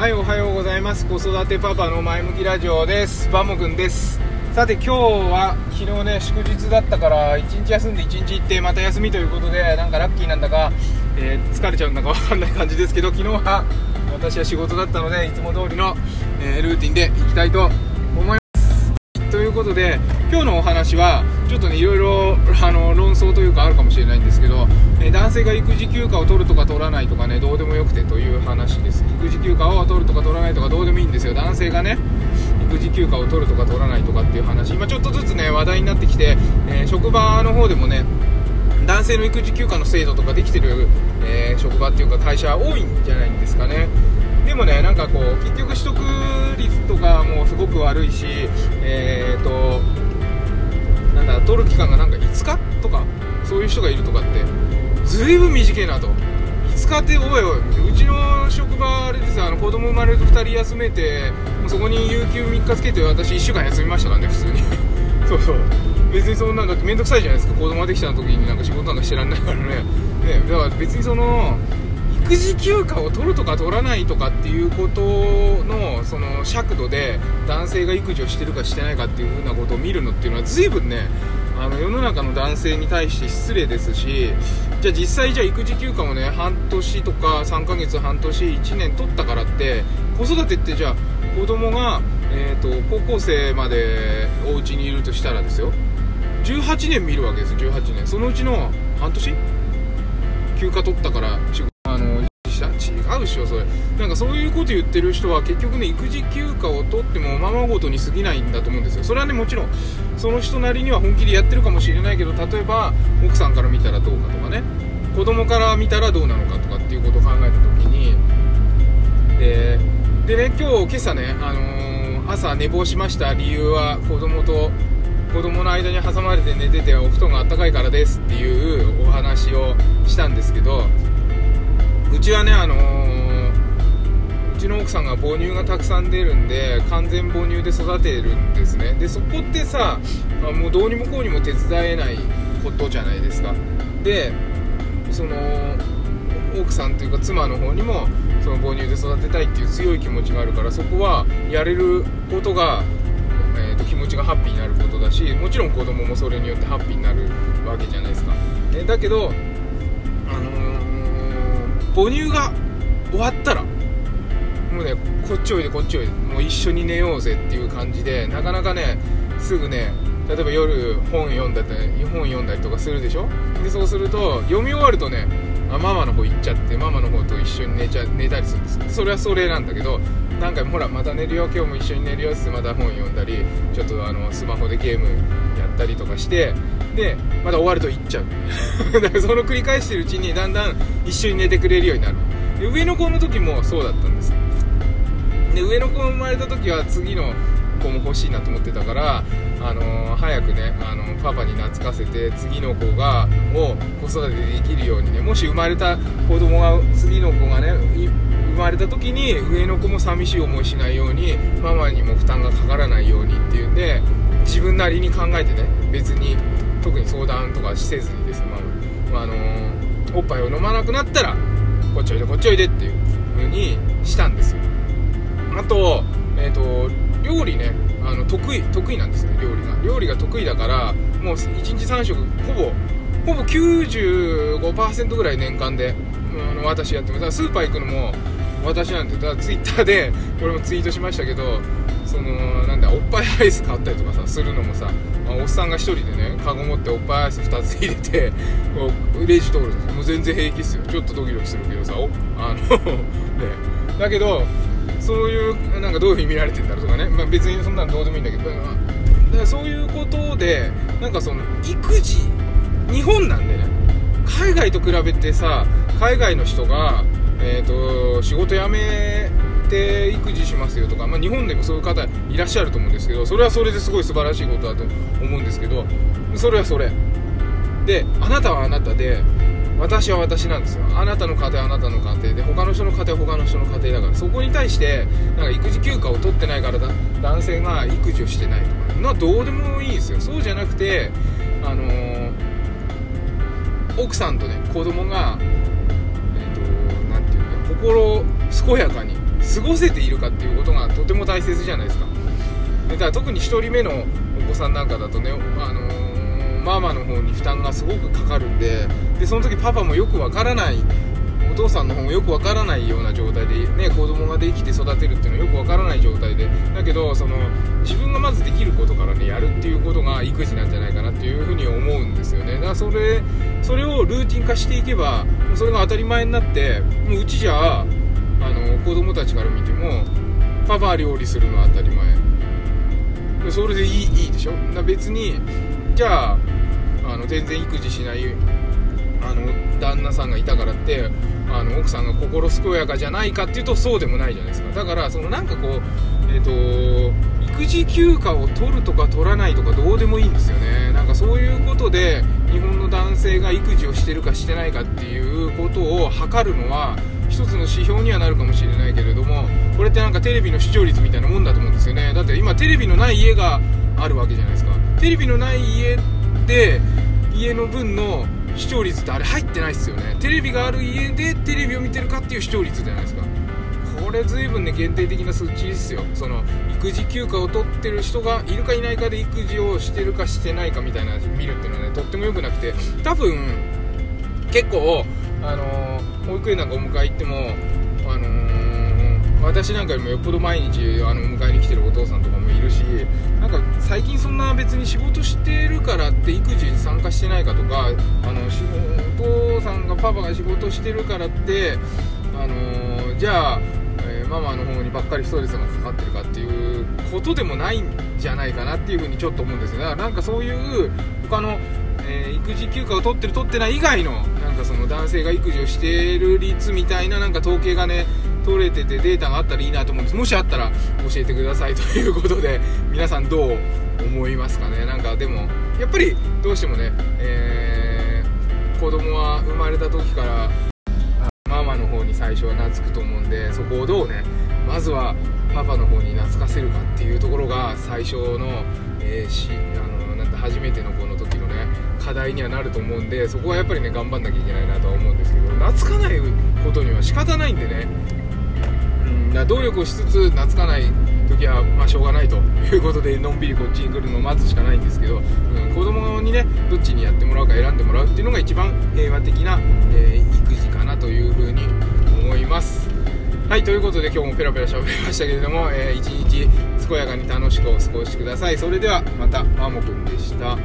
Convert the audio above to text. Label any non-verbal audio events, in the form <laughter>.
はいおはようございます。子育てパパの前向きラジオです。バモくんです。さて今日は昨日ね祝日だったから1日休んで1日行ってまた休みということでなんかラッキーなんだか、えー、疲れちゃうんだか分かんない感じですけど昨日は私は仕事だったのでいつも通りの、えー、ルーティンで行きたいと思います。ということで今日のお話はちょっとねいろいろあの論争というかあるかもしれないんですけど、男性が育児休暇を取るとか取らないとかねどうでもよくてという話です。育児休暇を取るとか取らないとかどうでもいいんですよ。男性がね育児休暇を取るとか取らないとかっていう話。今ちょっとずつね話題になってきて、えー、職場の方でもね男性の育児休暇の制度とかできてる、えー、職場っていうか会社多いんじゃないんですかね。でもねなんかこう結局取得率とかもすごく悪いしえっ、ー、となんだ取る期間がなんか5日とかそういう人がいるとかってずいぶん短いなと。5日っておいおいうちの職場あれですあの子供生まれると2人休めてもうそこに有給3日つけて私1週間休みましたからね普通に。<laughs> そうそう。別にそんなんだって面倒くさいじゃないですか。子供ができた時になんか仕事なんかしてらんないからね。ねだから別にその育児休暇を取るとか取らないとかっていうことのその尺度で男性が育児をしてるかしてないかっていうふうなことを見るのっていうのは随分ねあの世の中の男性に対して失礼ですしじゃあ実際じゃあ育児休暇をね半年とか3ヶ月半年1年取ったからって子育てってじゃあ子供がえーと、高校生までお家にいるとしたらですよ。18年見るわけです18年。そのうちの半年休暇取ったから仕違うっしょそれ。なんかそういうこと言ってる人は結局ね育児休暇を取ってもままごとに過ぎないんだと思うんですよ。それはねもちろんその人なりには本気でやってるかもしれないけど例えば奥さんから見たらどうかとかね。子供から見たらどうなのかとかっていうことを考えた時にででね今日今朝ね、あのー、朝寝坊しました理由は子供と子供の間に挟まれて寝ててお布団があったかいからですっていうお話をしたんですけどうちはねあのー、ちの奥さんが母乳がたくさん出るんで完全母乳で育てるんですね。でそこってさもうどうにもこうにも手伝えないことじゃないですか。でその奥さんというか妻の方にもその母乳で育てたいっていう強い気持ちがあるからそこはやれることが、えーと、気持ちがハッピーになることだしもちろん子供もそれによってハッピーになるわけじゃないですか、ね、だけどあの母乳が終わったらもうねこっちおいでこっちおいでもう一緒に寝ようぜっていう感じでなかなかねすぐね例えば夜本読んだり本読んだりとかするでしょ？でそうすると読み終わるとねあママの方行っちゃってママの方と一緒に寝ちゃ寝たりするんですそれはそれなんだけど何回もほらまた寝るよ今日も一緒に寝るよってまた本読んだりちょっとあのスマホでゲームやったりとかしてでまた終わると行っちゃう。<laughs> だからその繰り返してるうちにだんだん一緒に寝てくれるようになる。で上の子の時もそうだったんです。で上の子が生まれた時は次の子も欲しいなと思ってたから、あのー、早くね、あのー、パパに懐かせて次の子がを子育てできるようにねもし生まれた子供が次の子がね生まれた時に上の子も寂しい思いしないようにママにも負担がかからないようにっていうんで自分なりに考えてね別に特に相談とかせずにですね、まあ、あのー、おっぱいを飲まなくなったらこっちおいでこっちおいでっていう風にしたんですよ。あと,、えーと、料理ねあの得意得意なんですね料理が。料理が得意だからもう1日3食ほぼほぼ95%ぐらい年間で、うん、私やってます。スーパー行くのも私なんでだツイッターでこれもツイートしましたけどそのなんだおっぱいアイス買ったりとかさするのもさ、まあ、おっさんが1人でねカゴ持っておっぱいアイス2つ入れてこうレジ通るもう全然平気っすよ。ちょっとドキドキするけどさあの <laughs> ね。だけどそういうなんかどういう風に見られてんだろうとかね、まあ、別にそんなのどうでもいいんだけど。だからそういうことでなんかその育児日本なんでね。海外と比べてさ海外の人がえーと、仕事辞めて育児しますよとか、まあ、日本でもそういう方いらっしゃると思うんですけどそれはそれですごい素晴らしいことだと思うんですけどそれはそれ。であなたはあなたで私は私なんですよ。あなたの家庭はあなたの家庭で他の人の家庭は他の人の家庭だから。そこに対してなんか育児休暇を取ってないから男性が育児をしてないとか。まどうでもいいですよ。そうじゃなくてあのー、奥さんとね子供がえっと何て言うの心健やかに過ごせているかっていうことがとても大切じゃないですか。だから特に1人目のお子さんなんかだとね、あの、ママの方に負担がすごくかかるんででその時パパもよくわからないお父さんの方もよくわからないような状態で、ね、子供ができて育てるっていうのはよくわからない状態でだけどその自分がまずできることからねやるっていうことが育児なんじゃないかなっていうふうに思うんですよね。だからそれそれをルーティン化していけばもうそれが当たり前になってもううちじゃあの子供たちから見てもパパ料理するのは当たり前。それでいいいいでしょ？別にじゃああの全然育児しないあの旦那さんがいたからってあの奥さんが心健やかじゃないかっていうとそうでもないじゃないですか。だからそのなんかこうえっ、ー、と育児休暇を取るとか取らないとかどうでもいいんですよね。なんかそういうことで日本の男性が育児をしてるかしてないかっていうことを測るのは一つの指標にはなるかもしれないけれどもこれってなんかテレビの視聴率みたいなもんだと思うんですよね。だって今テレビのない家があるわけじゃないですか。テレビのない家で家の分の視聴率ってあれ入ってないですよね。テレビがある家でテレビを見てるかっていう視聴率じゃないですか。これ随分ね限定的な数値ですよ。その育児休暇を取ってる人がいるかいないかで育児をしてるかしてないかみたいな見るっていうのはねとっても良くなくて。多分結構あのー、保育園なんかお迎え行ってもあのー、私なんかよりもよっぽど毎日あの迎えに来てるお父さんとかもいるしなんか最近そんな別に仕事してるからって育児に参加してないかとかあのお父さんがパパが仕事してるからってあの、じゃあえママの方にばっかりストレスがかかってるかっていうことでもないんじゃないかなっていうふうにちょっと思うんですよ。だからなんかそういう他の、えー、育児休暇を取ってる取ってない以外のなんかその男性が育児をしている率みたいななんか統計がね取れててデータがあったらいいなと思うんです。もしあったら教えてくださいということで皆さんどう思いますかね？なんかでもやっぱりどうしてもね、えー、子供は生まれた時からママの方に最初は懐くと思うんでそこをどうねまずはパパの方に懐かせるかっていうところが最初の,、えー、しあのなんて初めての子の時のね課題にはなると思うんでそこはやっぱりね頑張んなきゃいけないなとは思うんですけど懐かないことには仕方ないんでね、うん、だ努力をしつつ懐かない時はまあしょうがないということでのんびりこっちに来るのを待つしかないんですけど、うん、子供にねどっちにやってもらうか選んでもらうっていうのが一番平和的な、えー、育児かなというふうに思います。はいということで今日もペラペラ喋りましたけれども、えー、一日健やかに楽しくお過ごしください。それではまたマモくんでした。